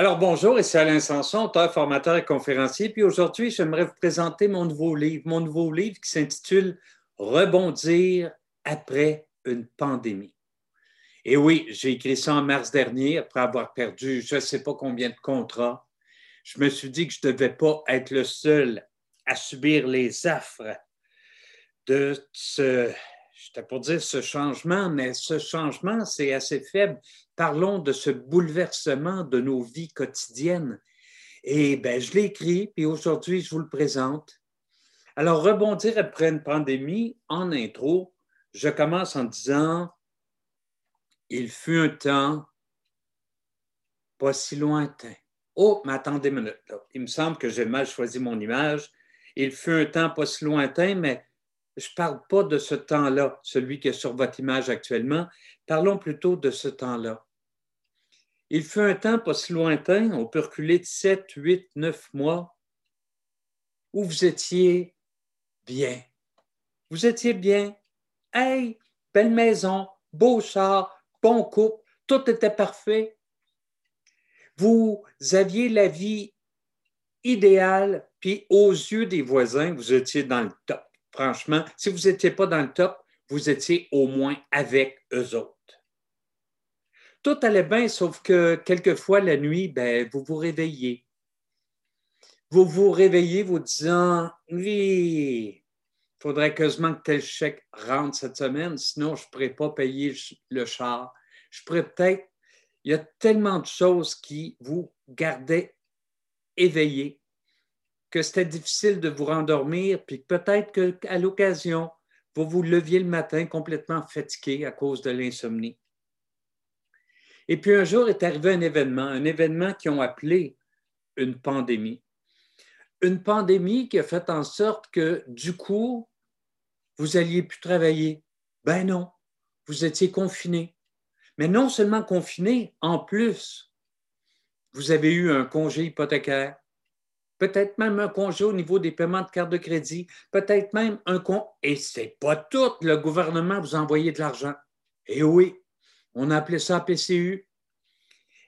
Alors bonjour, ici Alain Sanson, auteur, formateur et conférencier. Puis aujourd'hui, j'aimerais vous présenter mon nouveau livre, mon nouveau livre qui s'intitule Rebondir après une pandémie. Et oui, j'ai écrit ça en mars dernier après avoir perdu je ne sais pas combien de contrats. Je me suis dit que je ne devais pas être le seul à subir les affres de ce, je pour dire ce changement, mais ce changement, c'est assez faible parlons de ce bouleversement de nos vies quotidiennes. Et ben, je l'ai écrit, puis aujourd'hui, je vous le présente. Alors, rebondir après une pandémie, en intro, je commence en disant, il fut un temps pas si lointain. Oh, mais attendez une minute. Il me semble que j'ai mal choisi mon image. Il fut un temps pas si lointain, mais je ne parle pas de ce temps-là, celui qui est sur votre image actuellement. Parlons plutôt de ce temps-là. Il fut un temps pas si lointain, on peut reculer de 7, 8, 9 mois, où vous étiez bien. Vous étiez bien. Hey, belle maison, beau char, bon couple, tout était parfait. Vous aviez la vie idéale, puis aux yeux des voisins, vous étiez dans le top. Franchement, si vous n'étiez pas dans le top, vous étiez au moins avec eux autres. Tout allait bien, sauf que quelquefois, la nuit, ben, vous vous réveillez. Vous vous réveillez vous disant Oui, il faudrait quasiment que tel chèque rentre cette semaine, sinon je ne pourrais pas payer le char. Je pourrais peut-être. Il y a tellement de choses qui vous gardaient éveillé que c'était difficile de vous rendormir, puis peut-être qu'à l'occasion, vous vous leviez le matin complètement fatigué à cause de l'insomnie. Et puis un jour est arrivé un événement, un événement qui ont appelé une pandémie. Une pandémie qui a fait en sorte que du coup, vous alliez plus travailler. Ben non, vous étiez confiné. Mais non seulement confiné, en plus, vous avez eu un congé hypothécaire, peut-être même un congé au niveau des paiements de carte de crédit, peut-être même un con. Et c'est pas tout, le gouvernement vous envoyait de l'argent. Et oui, on appelait ça PCU.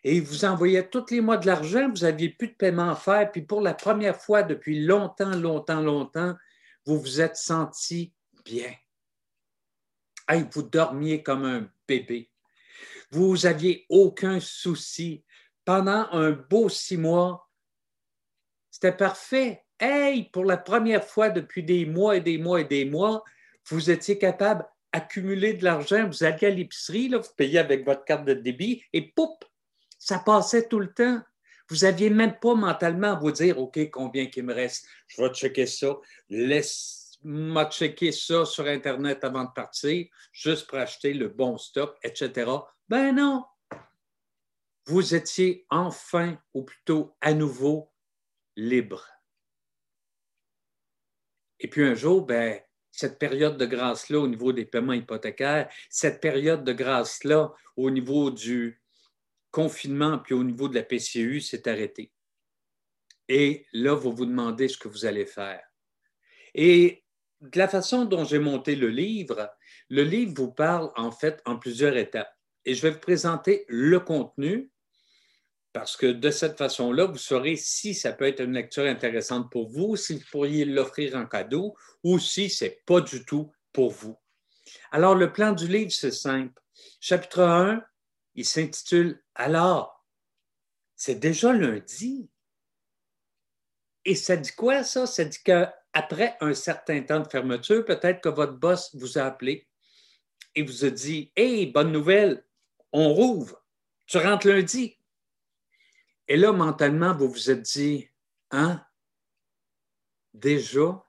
Et il vous envoyait tous les mois de l'argent, vous n'aviez plus de paiement à faire. Puis pour la première fois depuis longtemps, longtemps, longtemps, vous vous êtes senti bien. Vous dormiez comme un bébé. Vous n'aviez aucun souci. Pendant un beau six mois, c'était parfait. Hey, pour la première fois depuis des mois et des mois et des mois, vous étiez capable accumuler de l'argent, vous alliez à l'épicerie, vous payez avec votre carte de débit et poup, ça passait tout le temps. Vous n'aviez même pas mentalement à vous dire, OK, combien qu'il me reste? Je vais checker ça. Laisse-moi checker ça sur Internet avant de partir, juste pour acheter le bon stock, etc. Ben non. Vous étiez enfin, ou plutôt à nouveau, libre. Et puis un jour, ben, cette période de grâce-là au niveau des paiements hypothécaires, cette période de grâce-là au niveau du confinement puis au niveau de la PCU s'est arrêtée. Et là, vous vous demandez ce que vous allez faire. Et de la façon dont j'ai monté le livre, le livre vous parle en fait en plusieurs étapes. Et je vais vous présenter le contenu, parce que de cette façon-là, vous saurez si ça peut être une lecture intéressante pour vous, si vous pourriez l'offrir en cadeau ou si ce n'est pas du tout pour vous. Alors, le plan du livre, c'est simple. Chapitre 1, il s'intitule Alors, c'est déjà lundi. Et ça dit quoi, ça? Ça dit qu'après un certain temps de fermeture, peut-être que votre boss vous a appelé et vous a dit Hey, bonne nouvelle, on rouvre. Tu rentres lundi. Et là, mentalement, vous vous êtes dit, hein? Déjà?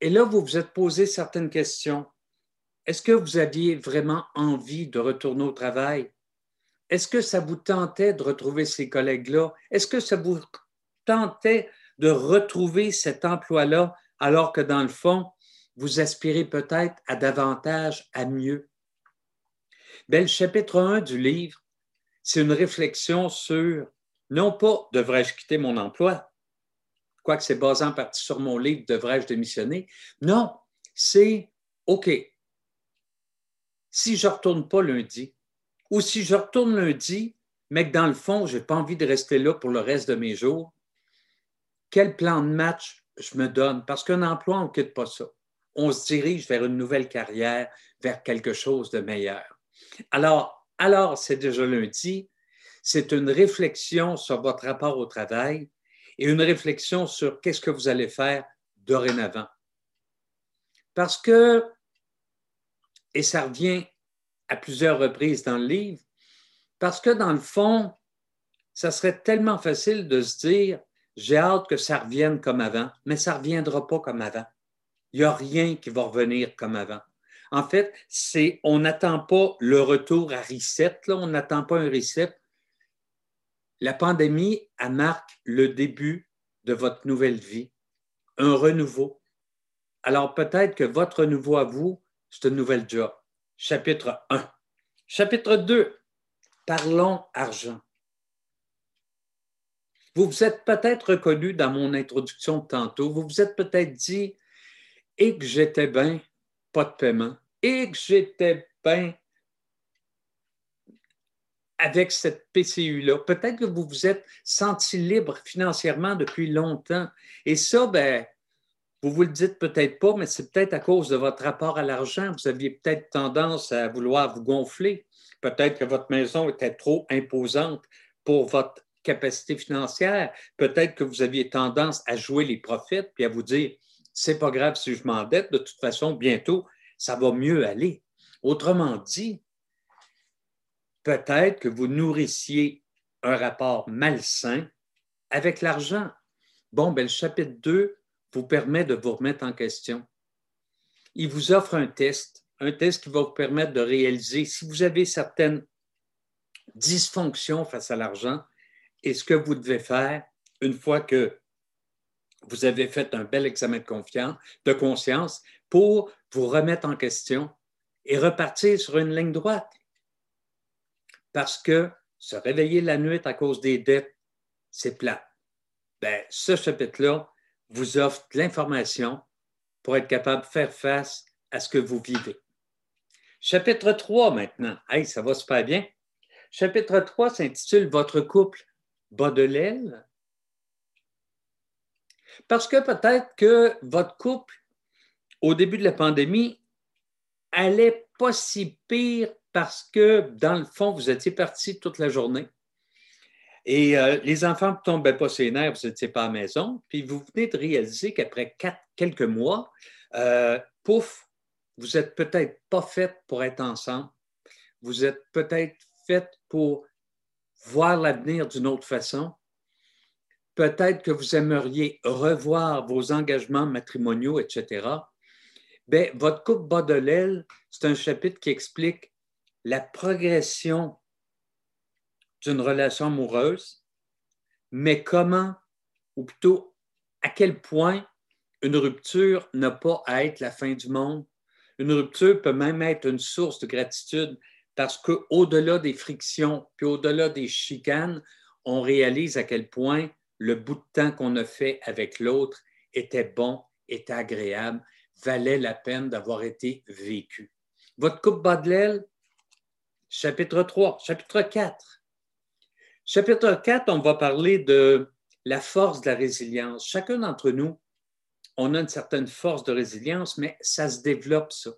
Et là, vous vous êtes posé certaines questions. Est-ce que vous aviez vraiment envie de retourner au travail? Est-ce que ça vous tentait de retrouver ces collègues-là? Est-ce que ça vous tentait de retrouver cet emploi-là alors que dans le fond, vous aspirez peut-être à davantage, à mieux? Bien, le chapitre 1 du livre c'est une réflexion sur, non pas devrais-je quitter mon emploi, quoique c'est basé en partie sur mon livre, devrais-je démissionner? Non, c'est OK. Si je ne retourne pas lundi, ou si je retourne lundi, mais que dans le fond, je n'ai pas envie de rester là pour le reste de mes jours, quel plan de match je me donne? Parce qu'un emploi, on ne quitte pas ça. On se dirige vers une nouvelle carrière, vers quelque chose de meilleur. Alors, alors c'est déjà lundi, c'est une réflexion sur votre rapport au travail et une réflexion sur qu'est-ce que vous allez faire dorénavant. Parce que, et ça revient à plusieurs reprises dans le livre, parce que dans le fond, ça serait tellement facile de se dire, j'ai hâte que ça revienne comme avant, mais ça ne reviendra pas comme avant. Il n'y a rien qui va revenir comme avant. En fait, c'est, on n'attend pas le retour à reset, là, on n'attend pas un reset. La pandémie, marque le début de votre nouvelle vie, un renouveau. Alors peut-être que votre renouveau à vous, c'est un nouvel job. Chapitre 1. Chapitre 2. Parlons argent. Vous vous êtes peut-être reconnu dans mon introduction tantôt, vous vous êtes peut-être dit, et que j'étais bien, pas de paiement, et que j'étais bien avec cette PCU-là. Peut-être que vous vous êtes senti libre financièrement depuis longtemps. Et ça, ben, vous vous le dites peut-être pas, mais c'est peut-être à cause de votre rapport à l'argent. Vous aviez peut-être tendance à vouloir vous gonfler. Peut-être que votre maison était trop imposante pour votre capacité financière. Peut-être que vous aviez tendance à jouer les prophètes puis à vous dire c'est pas grave si je m'endette, de toute façon, bientôt, ça va mieux aller. Autrement dit, peut-être que vous nourrissiez un rapport malsain avec l'argent. Bon, ben, le chapitre 2 vous permet de vous remettre en question. Il vous offre un test, un test qui va vous permettre de réaliser si vous avez certaines dysfonctions face à l'argent et ce que vous devez faire une fois que vous avez fait un bel examen de, confiance, de conscience pour vous remettre en question et repartir sur une ligne droite. Parce que se réveiller la nuit à cause des dettes, c'est plat. Ben, ce chapitre-là vous offre l'information pour être capable de faire face à ce que vous vivez. Chapitre 3 maintenant. Hey, ça va super bien. Chapitre 3 s'intitule Votre couple bas de l'aile. Parce que peut-être que votre couple, au début de la pandémie, allait pas si pire parce que, dans le fond, vous étiez parti toute la journée. Et euh, les enfants ne tombaient pas sur les nerfs, vous n'étiez pas à la maison. Puis vous venez de réaliser qu'après quelques mois, euh, pouf, vous n'êtes peut-être pas fait pour être ensemble. Vous êtes peut-être fait pour voir l'avenir d'une autre façon. Peut-être que vous aimeriez revoir vos engagements matrimoniaux, etc. Bien, votre coupe bas de l'aile, c'est un chapitre qui explique la progression d'une relation amoureuse, mais comment, ou plutôt à quel point une rupture n'a pas à être la fin du monde. Une rupture peut même être une source de gratitude parce qu'au-delà des frictions, puis au-delà des chicanes, on réalise à quel point le bout de temps qu'on a fait avec l'autre était bon, était agréable, valait la peine d'avoir été vécu. Votre coupe bas chapitre 3, chapitre 4. Chapitre 4, on va parler de la force de la résilience. Chacun d'entre nous, on a une certaine force de résilience, mais ça se développe, ça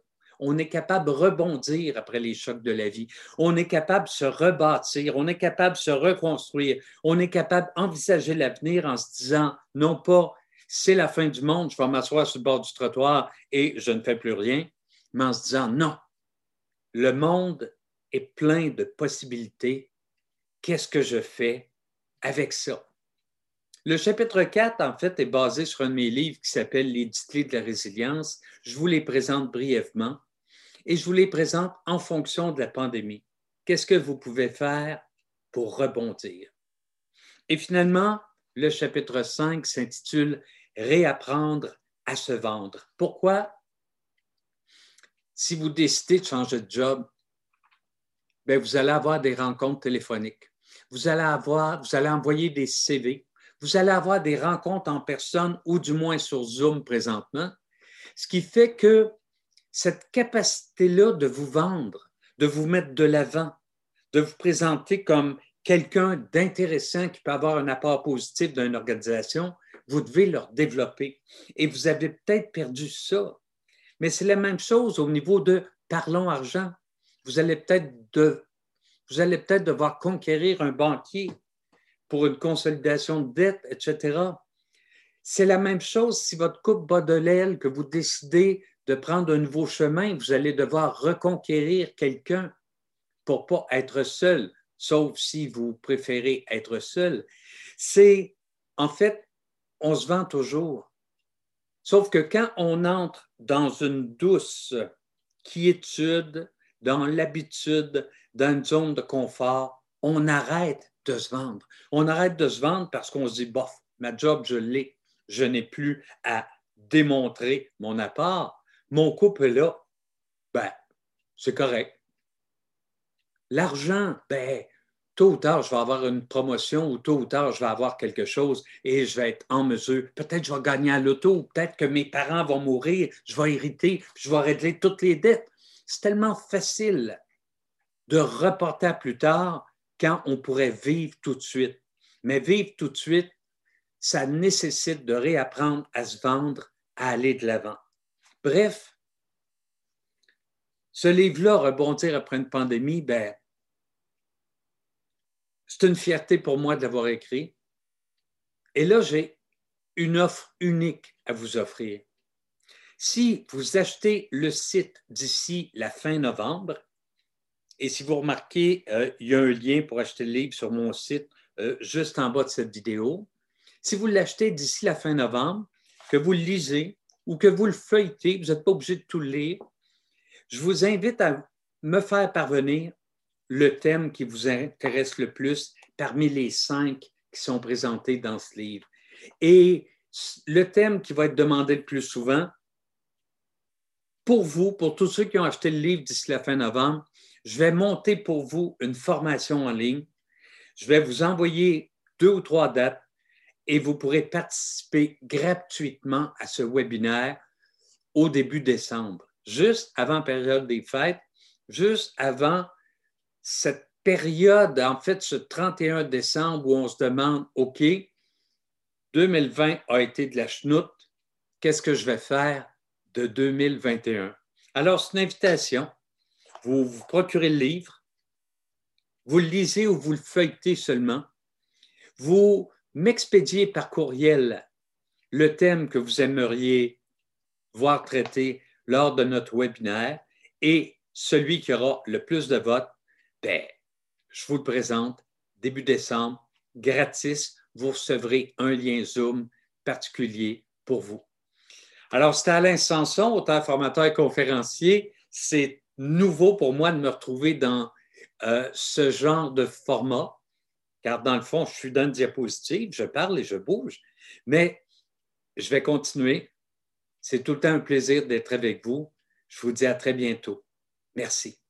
on est capable de rebondir après les chocs de la vie. On est capable de se rebâtir, on est capable de se reconstruire, on est capable d'envisager l'avenir en se disant, non pas c'est la fin du monde, je vais m'asseoir sur le bord du trottoir et je ne fais plus rien, mais en se disant, non, le monde est plein de possibilités. Qu'est-ce que je fais avec ça? Le chapitre 4, en fait, est basé sur un de mes livres qui s'appelle Les dix clés de la résilience. Je vous les présente brièvement et je vous les présente en fonction de la pandémie. Qu'est-ce que vous pouvez faire pour rebondir? Et finalement, le chapitre 5 s'intitule Réapprendre à se vendre. Pourquoi? Si vous décidez de changer de job, bien, vous allez avoir des rencontres téléphoniques. Vous allez avoir, vous allez envoyer des CV. Vous allez avoir des rencontres en personne ou du moins sur Zoom présentement. Ce qui fait que cette capacité-là de vous vendre, de vous mettre de l'avant, de vous présenter comme quelqu'un d'intéressant qui peut avoir un apport positif dans une organisation, vous devez leur développer. Et vous avez peut-être perdu ça. Mais c'est la même chose au niveau de parlons argent. Vous allez peut-être vous allez peut-être devoir conquérir un banquier pour une consolidation de dette, etc. C'est la même chose si votre coupe bat de l'aile, que vous décidez de prendre un nouveau chemin, vous allez devoir reconquérir quelqu'un pour pas être seul, sauf si vous préférez être seul. C'est, en fait, on se vend toujours. Sauf que quand on entre dans une douce quiétude, dans l'habitude, dans une zone de confort, on arrête de se vendre. On arrête de se vendre parce qu'on se dit, bof, ma job, je l'ai. Je n'ai plus à démontrer mon apport. Mon couple est là. Ben, c'est correct. L'argent, ben, tôt ou tard, je vais avoir une promotion ou tôt ou tard, je vais avoir quelque chose et je vais être en mesure. Peut-être je vais gagner à l'auto, peut-être que mes parents vont mourir, je vais hériter, je vais régler toutes les dettes. C'est tellement facile de reporter à plus tard quand on pourrait vivre tout de suite. Mais vivre tout de suite, ça nécessite de réapprendre à se vendre, à aller de l'avant. Bref, ce livre-là, Rebondir après une pandémie, ben, c'est une fierté pour moi de l'avoir écrit. Et là, j'ai une offre unique à vous offrir. Si vous achetez le site d'ici la fin novembre, et si vous remarquez, euh, il y a un lien pour acheter le livre sur mon site euh, juste en bas de cette vidéo. Si vous l'achetez d'ici la fin novembre, que vous le lisez ou que vous le feuilletez, vous n'êtes pas obligé de tout lire, je vous invite à me faire parvenir le thème qui vous intéresse le plus parmi les cinq qui sont présentés dans ce livre. Et le thème qui va être demandé le plus souvent, pour vous, pour tous ceux qui ont acheté le livre d'ici la fin novembre, je vais monter pour vous une formation en ligne. Je vais vous envoyer deux ou trois dates et vous pourrez participer gratuitement à ce webinaire au début décembre, juste avant la période des fêtes, juste avant cette période, en fait, ce 31 décembre où on se demande, OK, 2020 a été de la chenoute, qu'est-ce que je vais faire de 2021? Alors, c'est une invitation. Vous vous procurez le livre, vous le lisez ou vous le feuilletez seulement. Vous m'expédiez par courriel le thème que vous aimeriez voir traité lors de notre webinaire et celui qui aura le plus de votes ben, je vous le présente, début décembre, gratis, vous recevrez un lien Zoom particulier pour vous. Alors, c'était Alain Sanson, auteur, formateur et conférencier. C'est nouveau pour moi de me retrouver dans euh, ce genre de format, car dans le fond, je suis dans une diapositive, je parle et je bouge, mais je vais continuer. C'est tout le temps un plaisir d'être avec vous. Je vous dis à très bientôt. Merci.